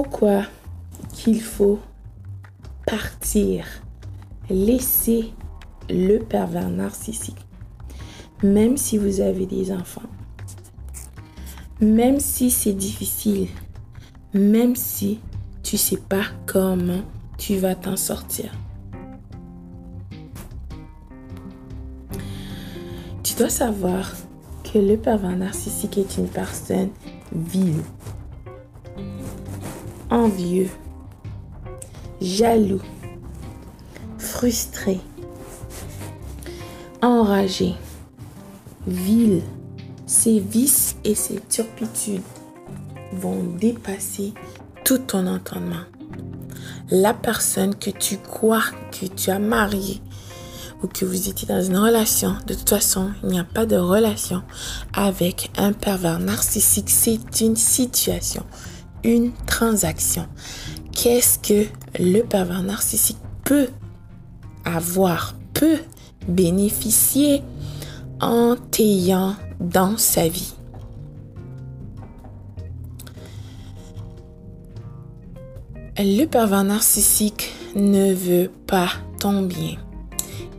pourquoi qu'il faut partir, laisser le pervers narcissique, même si vous avez des enfants, même si c'est difficile, même si tu sais pas comment tu vas t'en sortir. Tu dois savoir que le pervers narcissique est une personne vile, envieux, jaloux, frustré, enragé, vil. Ses vices et ses turpitudes vont dépasser tout ton entendement. La personne que tu crois que tu as mariée ou que vous étiez dans une relation, de toute façon, il n'y a pas de relation avec un pervers narcissique. C'est une situation, une transaction. Qu'est-ce que le pervers narcissique peut avoir, peut bénéficier en t'ayant dans sa vie? Le pervers narcissique ne veut pas ton bien.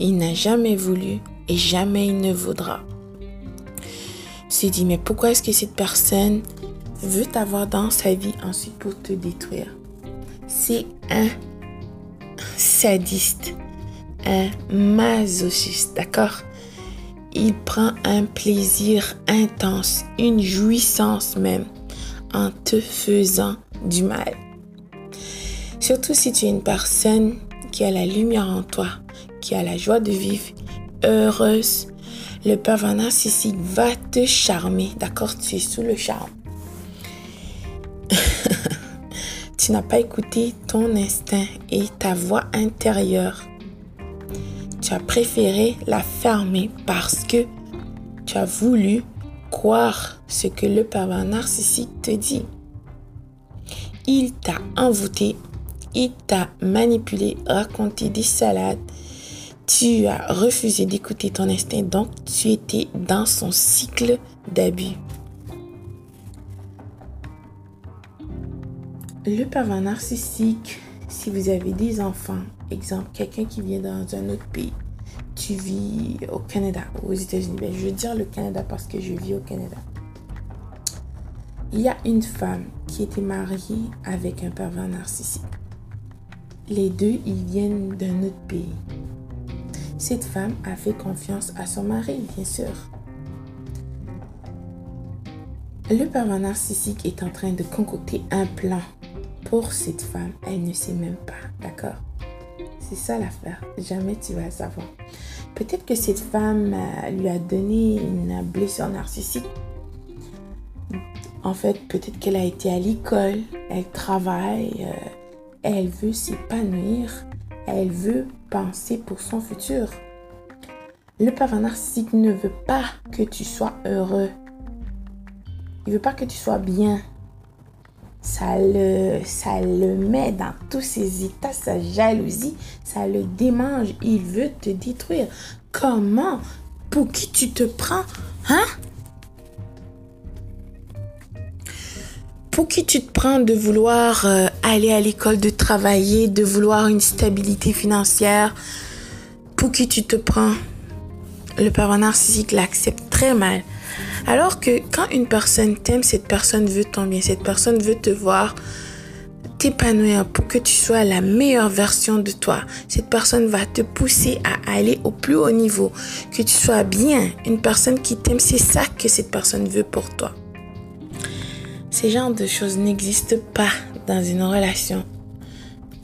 Il n'a jamais voulu et jamais il ne voudra. Tu te dis, mais pourquoi est-ce que cette personne veut t'avoir dans sa vie ensuite pour te détruire? C'est un sadiste, un masochiste, d'accord? Il prend un plaisir intense, une jouissance même, en te faisant du mal. Surtout si tu es une personne qui a la lumière en toi, qui a la joie de vivre, heureuse, le pervers narcissique va te charmer. D'accord? Tu es sous le charme. Tu n'as pas écouté ton instinct et ta voix intérieure. Tu as préféré la fermer parce que tu as voulu croire ce que le pervers narcissique te dit. Il t'a envoûté, il t'a manipulé, raconté des salades, tu as refusé d'écouter ton instinct, donc tu étais dans son cycle d'abus. Le pervers narcissique, si vous avez des enfants, exemple, quelqu'un qui vient dans un autre pays, tu vis au Canada aux États-Unis, ben, je veux dire le Canada parce que je vis au Canada. Il y a une femme qui était mariée avec un pervers narcissique. Les deux, ils viennent d'un autre pays. Cette femme a fait confiance à son mari, bien sûr. Le pervers narcissique est en train de concocter un plan pour cette femme. Elle ne sait même pas, d'accord? C'est ça l'affaire. Jamais tu vas savoir. Peut-être que cette femme euh, lui a donné une blessure narcissique. En fait, peut-être qu'elle a été à l'école, elle travaille, euh, elle veut s'épanouir, elle veut penser pour son futur. Le pervers narcissique ne veut pas que tu sois heureux. Il veut pas que tu sois bien. Ça le, met dans tous ses états, sa jalousie, ça le démange. Il veut te détruire. Comment? Pour qui tu te prends Hein? Pour qui tu te prends de vouloir euh, aller à l'école, de travailler, de vouloir une stabilité financière? Pour qui tu te prends? Le pervers narcissique l'accepte très mal. Alors que quand une personne t'aime, cette personne veut ton bien, cette personne veut te voir t'épanouir pour que tu sois la meilleure version de toi. Cette personne va te pousser à aller au plus haut niveau, que tu sois bien. Une personne qui t'aime, c'est ça que cette personne veut pour toi. Ces genres de choses n'existent pas dans une relation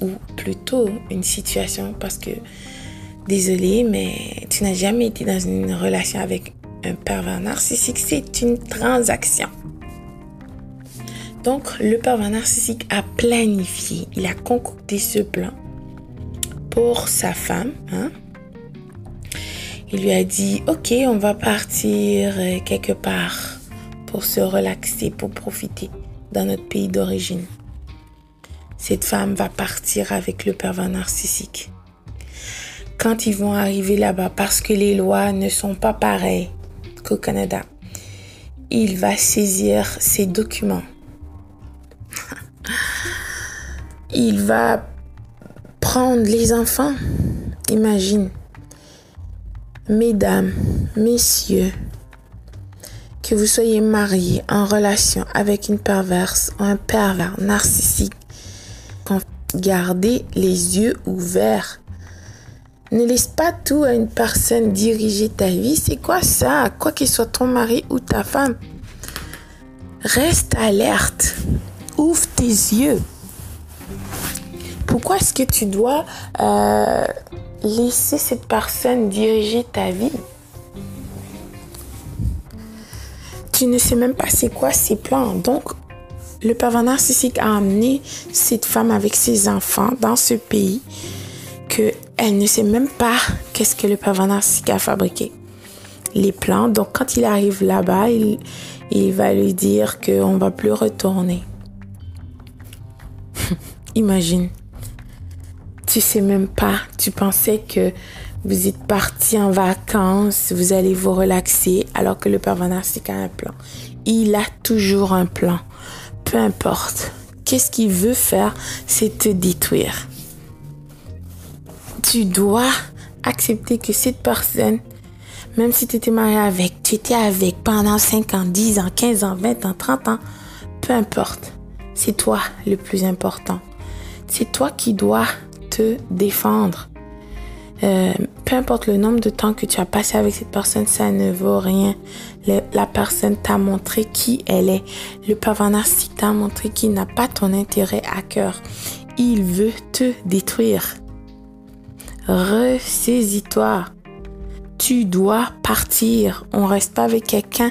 ou plutôt une situation parce que, désolé, mais tu n'as jamais été dans une relation avec un pervers narcissique. C'est une transaction. Donc, le pervers narcissique a planifié, il a concocté ce plan pour sa femme. Hein. Il lui a dit, ok, on va partir euh, quelque part pour se relaxer, pour profiter dans notre pays d'origine. Cette femme va partir avec le pervers narcissique. Quand ils vont arriver là-bas, parce que les lois ne sont pas pareilles qu'au Canada, il va saisir ses documents. il va prendre les enfants. Imagine. Mesdames, messieurs, que vous soyez mariés en relation avec une perverse ou un pervers narcissique, gardez les yeux ouverts. Ne laisse pas tout à une personne diriger ta vie. C'est quoi ça? Quoi qu'il soit ton mari ou ta femme. Reste alerte. Ouvre tes yeux. Pourquoi est-ce que tu dois euh, laisser cette personne diriger ta vie? Tu ne sais même pas c'est quoi ses plans. Donc, le pervers narcissique a amené cette femme avec ses enfants dans ce pays que elle ne sait même pas qu'est-ce que le pervers narcissique a fabriqué. Les plans. Donc, quand il arrive là-bas, il, va lui dire qu'on va plus retourner. Imagine. Tu sais même pas. Tu pensais que vous êtes parti en vacances, vous allez vous relaxer, alors que le pervers a un plan. Il a toujours un plan. Peu importe. Qu'est-ce qu'il veut faire, c'est te détruire. Tu dois accepter que cette personne même si tu étais marié avec, tu étais avec pendant 5 ans, 10 ans, 15 ans, 20 ans, 30 ans, peu importe. C'est toi le plus important. C'est toi qui dois te défendre. Euh, peu importe le nombre de temps que tu as passé avec cette personne, ça ne vaut rien. la personne t'a montré qui elle est. Le pervers narcissique t'a montré qu'il n'a pas ton intérêt à cœur. Il veut te détruire. Ressaisis-toi tu dois partir. On reste avec quelqu'un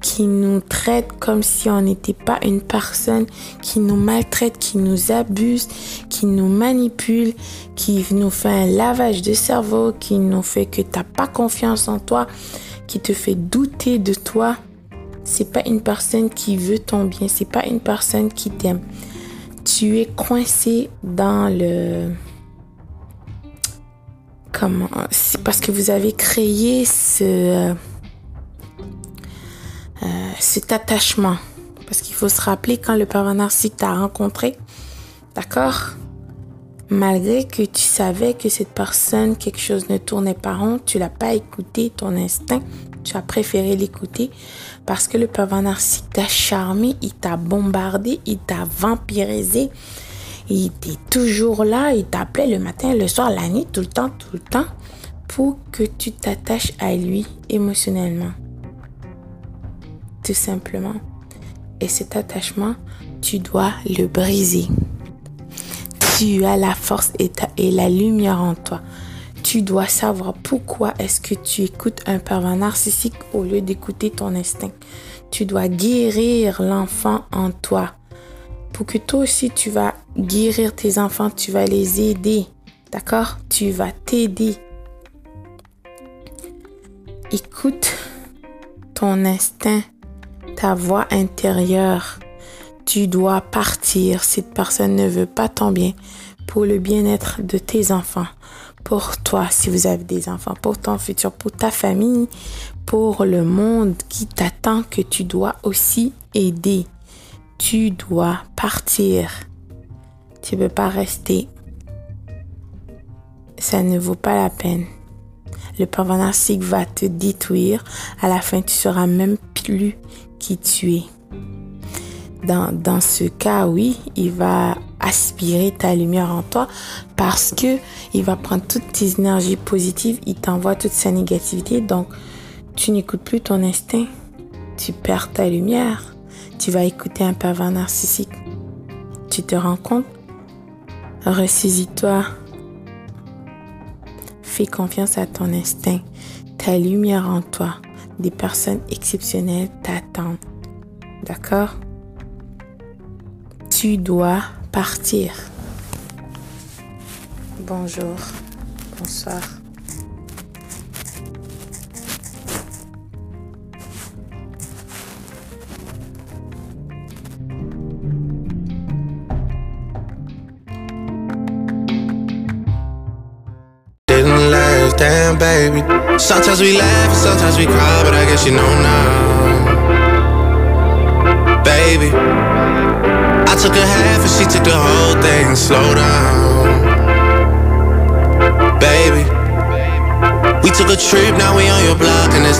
qui nous traite comme si on n'était pas une personne, qui nous maltraite, qui nous abuse, qui nous manipule, qui nous fait un lavage de cerveau, qui nous fait que tu n'as pas confiance en toi, qui te fait douter de toi. C'est pas une personne qui veut ton bien, c'est pas une personne qui t'aime. Tu es coincé dans le c'est parce que vous avez créé ce euh, euh, cet attachement. Parce qu'il faut se rappeler quand le pervers narcissique t'a rencontré d'accord? Malgré que tu savais que cette personne quelque chose ne tournait pas rond tu l'as pas écouté ton instinct tu as préféré l'écouter parce que le pervers narcissique t'a charmé il t'a bombardé il t'a vampirisé il était toujours là, il t'appelait le matin, le soir, la nuit, tout le temps, tout le temps, pour que tu t'attaches à lui émotionnellement. Tout simplement. Et cet attachement, tu dois le briser. Tu as la force et, la lumière en toi. Tu dois savoir pourquoi est-ce que tu écoutes un pervers narcissique au lieu d'écouter ton instinct. Tu dois guérir l'enfant en toi pour que toi aussi tu vas guérir tes enfants, tu vas les aider. D'accord? Tu vas t'aider. Écoute ton instinct, ta voix intérieure. Tu dois partir. Cette personne ne veut pas ton bien pour le bien-être de tes enfants, pour toi si vous avez des enfants, pour ton futur, pour ta famille, pour le monde qui t'attend que tu dois aussi aider tu dois partir. Tu ne peux pas rester. Ça ne vaut pas la peine. Le pervers narcissique va te détruire. À la fin, tu seras même plus qui tu es. Dans, dans ce cas, oui, il va aspirer ta lumière en toi parce que il va prendre toutes tes énergies positives, il t'envoie toute sa négativité. Donc, tu n'écoutes plus ton instinct. Tu perds ta lumière tu vas écouter un pervers narcissique. Tu te rends compte Ressaisis-toi. Fais confiance à ton instinct, ta lumière en toi. Des personnes exceptionnelles t'attendent. D'accord? Tu dois partir. Bonjour. Bonsoir. Damn, baby. Sometimes we laugh, sometimes we cry, but I guess you know now. Baby, I took a half and she took the whole thing. Slow down, baby. We took a trip, now we on your block and it's